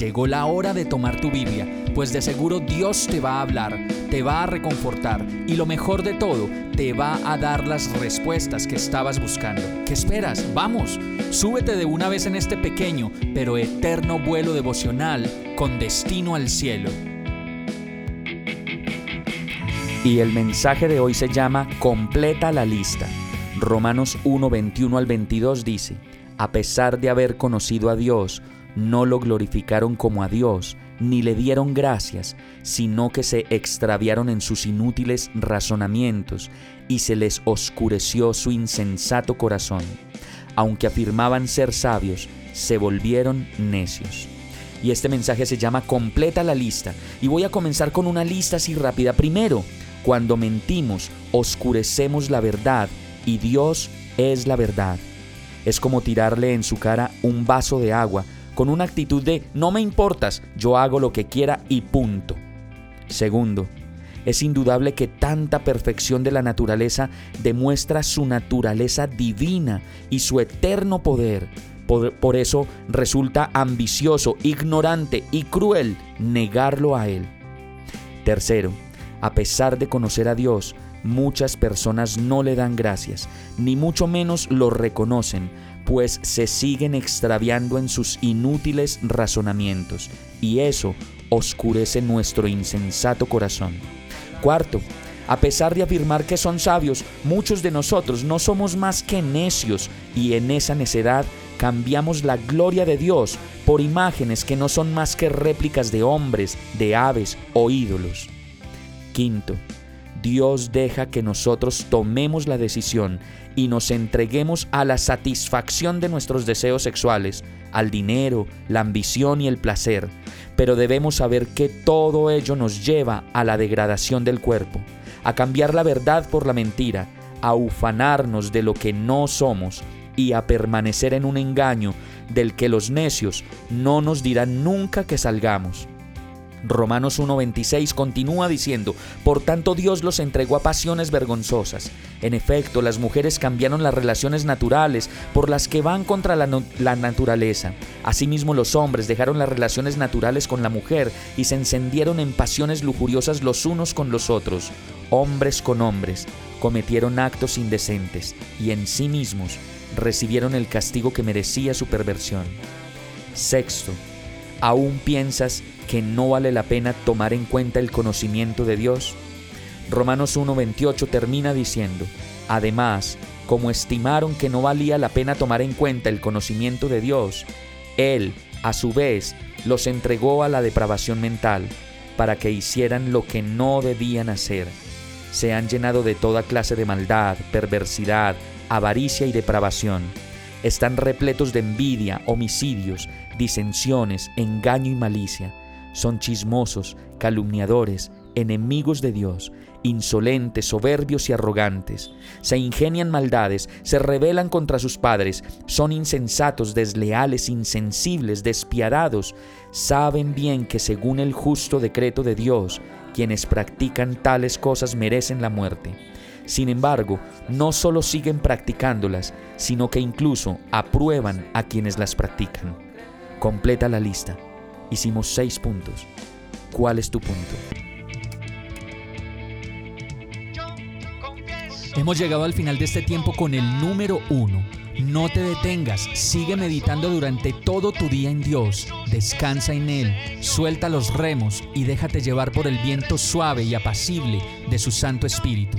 Llegó la hora de tomar tu Biblia, pues de seguro Dios te va a hablar, te va a reconfortar y lo mejor de todo, te va a dar las respuestas que estabas buscando. ¿Qué esperas? Vamos, súbete de una vez en este pequeño pero eterno vuelo devocional con destino al cielo. Y el mensaje de hoy se llama Completa la lista. Romanos 1, 21 al 22 dice, a pesar de haber conocido a Dios, no lo glorificaron como a Dios, ni le dieron gracias, sino que se extraviaron en sus inútiles razonamientos y se les oscureció su insensato corazón. Aunque afirmaban ser sabios, se volvieron necios. Y este mensaje se llama Completa la lista. Y voy a comenzar con una lista así rápida. Primero, cuando mentimos, oscurecemos la verdad y Dios es la verdad. Es como tirarle en su cara un vaso de agua con una actitud de no me importas, yo hago lo que quiera y punto. Segundo, es indudable que tanta perfección de la naturaleza demuestra su naturaleza divina y su eterno poder. Por, por, eso resulta ambicioso, ignorante y cruel negarlo a Él. Tercero, a pesar de conocer a Dios, muchas personas no le dan gracias, ni mucho menos lo reconocen, pues se siguen extraviando en sus inútiles razonamientos, y eso oscurece nuestro insensato corazón. Cuarto, a pesar de afirmar que son sabios, muchos de nosotros no somos más que necios, y en esa necedad cambiamos la gloria de Dios por imágenes que no son más que réplicas de hombres, de aves o ídolos. Quinto, Dios deja que nosotros tomemos la decisión y nos entreguemos a la satisfacción de nuestros deseos sexuales, al dinero, la ambición y el placer, pero debemos saber que todo ello nos lleva a la degradación del cuerpo, a cambiar la verdad por la mentira, a ufanarnos de lo que no somos y a permanecer en un engaño del que los necios no nos dirán nunca que salgamos. Romanos 1.26 continúa diciendo, Por tanto Dios los entregó a pasiones vergonzosas. En efecto, las mujeres cambiaron las relaciones naturales por las que van contra la, la, naturaleza. Asimismo, los hombres dejaron las relaciones naturales con la mujer y se encendieron en pasiones lujuriosas los unos con los otros. Hombres con hombres cometieron actos indecentes y en sí mismos recibieron el castigo que merecía su perversión. Sexto, ¿aún piensas que no vale la pena tomar en cuenta el conocimiento de Dios? Romanos 1.28 termina diciendo, además, como estimaron que no valía la pena tomar en cuenta el conocimiento de Dios, Él, a su vez, los entregó a la depravación mental, para que hicieran lo que no debían hacer. Se han llenado de toda clase de maldad, perversidad, avaricia y depravación. Están repletos de envidia, homicidios, disensiones, engaño y malicia son chismosos, calumniadores, enemigos de Dios, insolentes, soberbios y arrogantes. Se ingenian maldades, se rebelan contra sus padres, son insensatos, desleales, insensibles, despiadados. Saben bien que según el justo decreto de Dios, quienes practican tales cosas merecen la muerte. Sin embargo, no solo siguen practicándolas, sino que incluso aprueban a quienes las practican. Completa la lista. Hicimos seis puntos. ¿Cuál es tu punto? Hemos llegado al final de este tiempo con el número uno. No te detengas, sigue meditando durante todo tu día en Dios, descansa en Él, suelta los remos y déjate llevar por el viento suave y apacible de su Santo Espíritu.